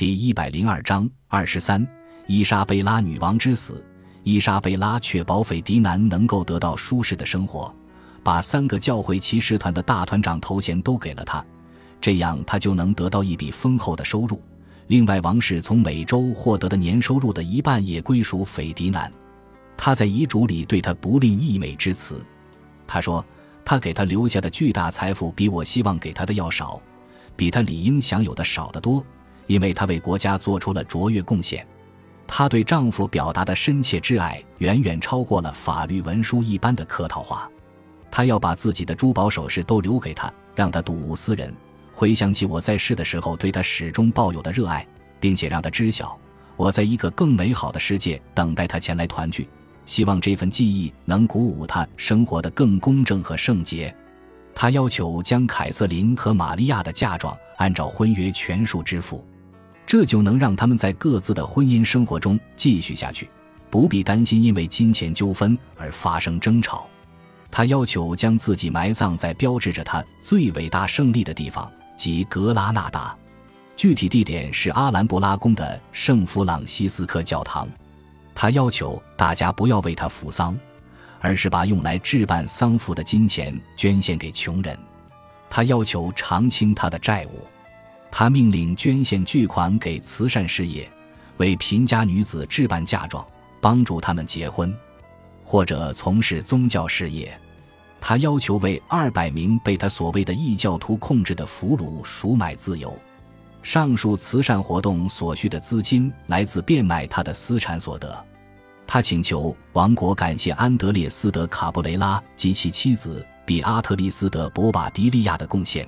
第一百零二章二十三，伊莎贝拉女王之死。伊莎贝拉确保斐迪南能够得到舒适的生活，把三个教会骑士团的大团长头衔都给了他，这样他就能得到一笔丰厚的收入。另外，王室从每周获得的年收入的一半也归属斐迪南。他在遗嘱里对他不吝溢美之词，他说：“他给他留下的巨大财富比我希望给他的要少，比他理应享有的少得多，因为她为国家做出了卓越贡献。”她对丈夫表达的深切挚爱远远超过了法律文书一般的客套话。她要把自己的珠宝首饰都留给他，让他睹物思人，回想起我在世的时候对他始终抱有的热爱，并且让他知晓我在一个更美好的世界等待他前来团聚。希望这份记忆能鼓舞他生活的更公正和圣洁。他要求将凯瑟琳和玛利亚的嫁妆按照婚约全数支付。这就能让他们在各自的婚姻生活中继续下去，不必担心因为金钱纠纷而发生争吵。他要求将自己埋葬在标志着他最伟大胜利的地方，即格拉纳达。具体地点是阿兰布拉宫的圣弗朗西斯科教堂。他要求大家不要为他扶丧，而是把用来置办丧服的金钱捐献给穷人。他要求偿清他的债务。他命令捐献巨款给慈善事业，为贫家女子置办嫁妆，帮助他们结婚，或者从事宗教事业。他要求为二百名被他所谓的异教徒控制的俘虏赎买自由。上述慈善活动所需的资金来自变卖他的私产所得。他请求王国感谢安德烈斯·德卡布雷拉及其妻子比阿特丽斯·德博瓦迪利亚的贡献。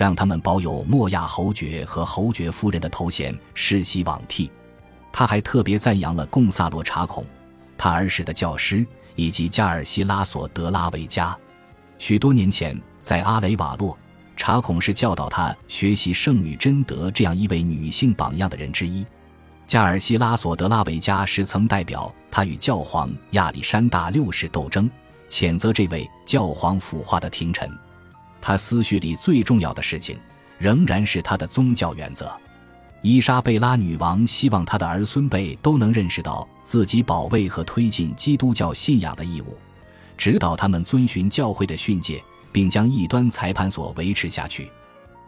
让他们保有莫亚侯爵和侯爵夫人的头衔，世袭罔替。他还特别赞扬了贡萨罗查孔，他儿时的教师，以及加尔西拉索德拉维加。许多年前，在阿雷瓦洛，查孔是教导他学习圣女贞德这样一位女性榜样的人之一。加尔西拉索德拉维加是曾代表他与教皇亚历山大六世斗争，谴责这位教皇腐化的廷臣。他思绪里最重要的事情，仍然是他的宗教原则。伊莎贝拉女王希望她的儿孙辈都能认识到自己保卫和推进基督教信仰的义务，指导他们遵循教会的训诫，并将异端裁判所维持下去。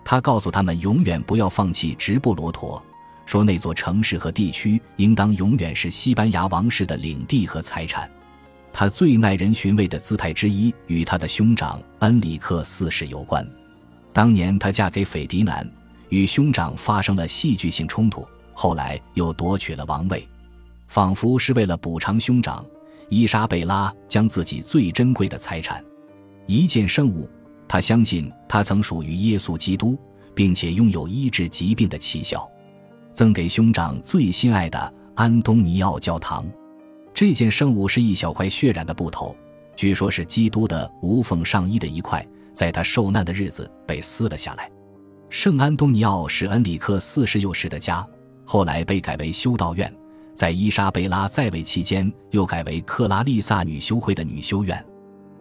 他告诉他们永远不要放弃直布罗陀，说那座城市和地区应当永远是西班牙王室的领地和财产。他最耐人寻味的姿态之一与他的兄长恩里克四世有关。当年她嫁给斐迪南，与兄长发生了戏剧性冲突，后来又夺取了王位，仿佛是为了补偿兄长。伊莎贝拉将自己最珍贵的财产——一件圣物，她相信它曾属于耶稣基督，并且拥有医治疾病的奇效，赠给兄长最心爱的安东尼奥教堂。这件圣物是一小块血染的布头，据说是基督的无缝上衣的一块，在他受难的日子被撕了下来。圣安东尼奥是恩里克四世幼时的家，后来被改为修道院，在伊莎贝拉在位期间又改为克拉丽萨女修会的女修院。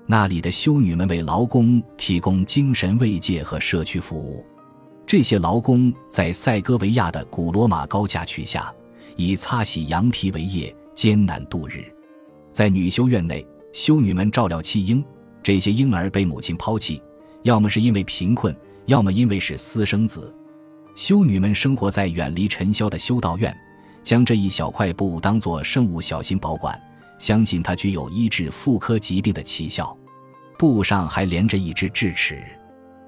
那里的修女们为劳工提供精神慰藉和社区服务。这些劳工在塞戈维亚的古罗马高架渠下，以擦洗羊皮为业。艰难度日，在女修院内，修女们照料弃婴。这些婴儿被母亲抛弃，要么是因为贫困，要么因为是私生子。修女们生活在远离尘嚣的修道院，将这一小块布当作圣物小心保管，相信它具有医治妇科疾病的奇效。布上还连着一只智齿，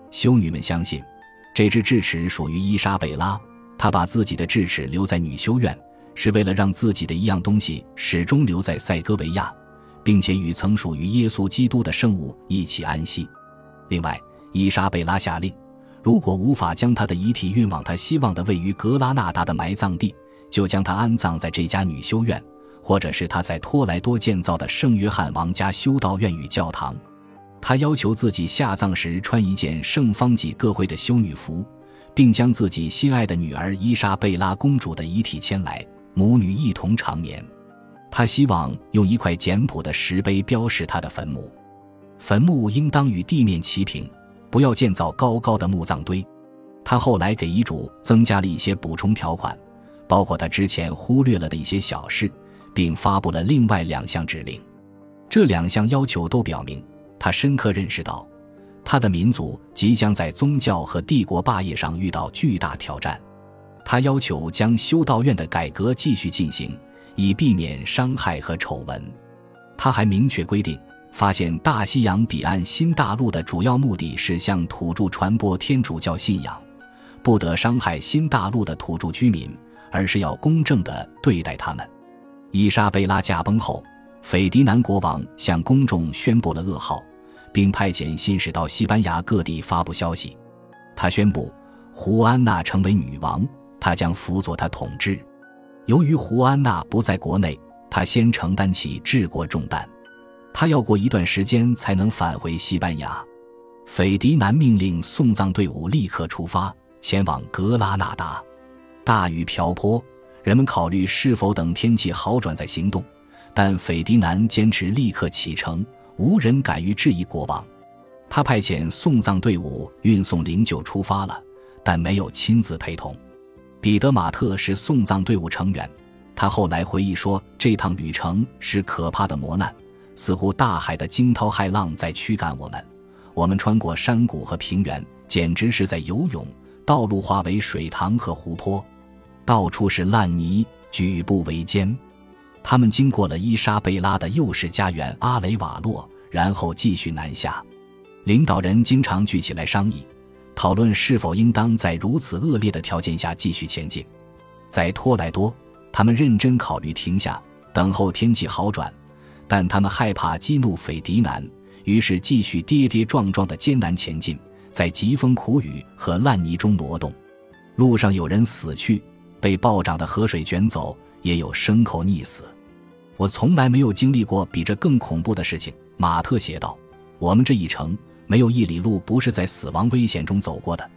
修女们相信，这只智齿属于伊莎贝拉，她把自己的智齿留在女修院。是为了让自己的一样东西始终留在塞戈维亚，并且与曾属于耶稣基督的圣物一起安息。另外，伊莎贝拉下令，如果无法将他的遗体运往他希望的位于格拉纳达的埋葬地，就将他安葬在这家女修院，或者是他在托莱多建造的圣约翰王家修道院与教堂。他要求自己下葬时穿一件圣方济各会的修女服，并将自己心爱的女儿伊莎贝拉公主的遗体牵来。母女一同长眠。他希望用一块简朴的石碑标示他的坟墓，坟墓应当与地面齐平，不要建造高高的墓葬堆。他后来给遗嘱增加了一些补充条款，包括他之前忽略了的一些小事，并发布了另外两项指令。这两项要求都表明，他深刻认识到，他的民族即将在宗教和帝国霸业上遇到巨大挑战。他要求将修道院的改革继续进行，以避免伤害和丑闻。他还明确规定，发现大西洋彼岸新大陆的主要目的是向土著传播天主教信仰，不得伤害新大陆的土著居民，而是要公正地对待他们。伊莎贝拉驾崩后，斐迪南国王向公众宣布了噩耗，并派遣信使到西班牙各地发布消息。他宣布胡安娜成为女王。他将辅佐他统治。由于胡安娜不在国内，他先承担起治国重担。他要过一段时间才能返回西班牙。斐迪南命令送葬队伍立刻出发，前往格拉纳达。大雨瓢泼，人们考虑是否等天气好转再行动，但斐迪南坚持立刻启程，无人敢于质疑国王。他派遣送葬队伍运送灵柩出发了，但没有亲自陪同。彼得·马特是送葬队伍成员，他后来回忆说：“这趟旅程是可怕的磨难，似乎大海的惊涛骇浪在驱赶我们。我们穿过山谷和平原，简直是在游泳。道路化为水塘和湖泊，到处是烂泥，举步维艰。他们经过了伊莎贝拉的幼时家园阿雷瓦洛，然后继续南下。领导人经常聚起来商议。”讨论是否应当在如此恶劣的条件下继续前进。在托莱多，他们认真考虑停下，等候天气好转，但他们害怕激怒斐迪南，于是继续跌跌撞撞的艰难前进，在疾风苦雨和烂泥中挪动。路上有人死去，被暴涨的河水卷走，也有牲口溺死。我从来没有经历过比这更恐怖的事情，马特写道。我们这一程。没有一里路不是在死亡危险中走过的。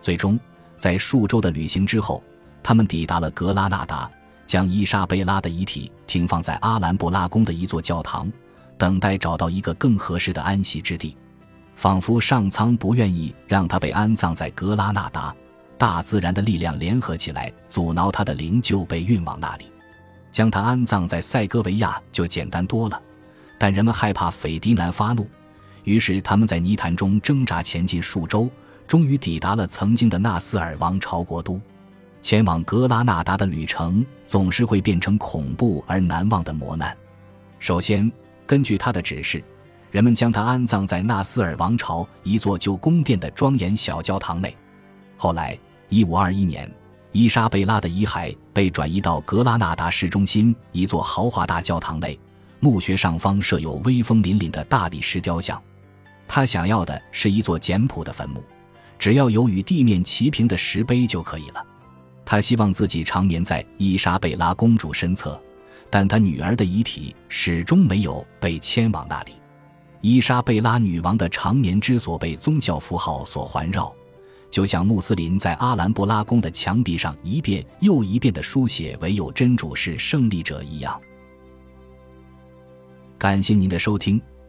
最终，在数周的旅行之后，他们抵达了格拉纳达，将伊莎贝拉的遗体停放在阿兰布拉宫的一座教堂，等待找到一个更合适的安息之地。仿佛上苍不愿意让他被安葬在格拉纳达，大自然的力量联合起来，阻挠他的灵柩被运往那里。将他安葬在塞戈维亚就简单多了，但人们害怕斐迪南发怒。于是他们在泥潭中挣扎前进数周，终于抵达了曾经的纳斯尔王朝国都。前往格拉纳达的旅程总是会变成恐怖而难忘的磨难。首先，根据他的指示，人们将他安葬在纳斯尔王朝一座旧宫殿的庄严小教堂内。后来，1521年，伊莎贝拉的遗骸被转移到格拉纳达市中心一座豪华大教堂内，墓穴上方设有威风凛凛的大理石雕像。他想要的是一座简朴的坟墓，只要有与地面齐平的石碑就可以了。他希望自己长眠在伊莎贝拉公主身侧，但他女儿的遗体始终没有被迁往那里。伊莎贝拉女王的长眠之所被宗教符号所环绕，就像穆斯林在阿兰布拉宫的墙壁上一遍又一遍的书写“唯有真主是胜利者”一样。感谢您的收听。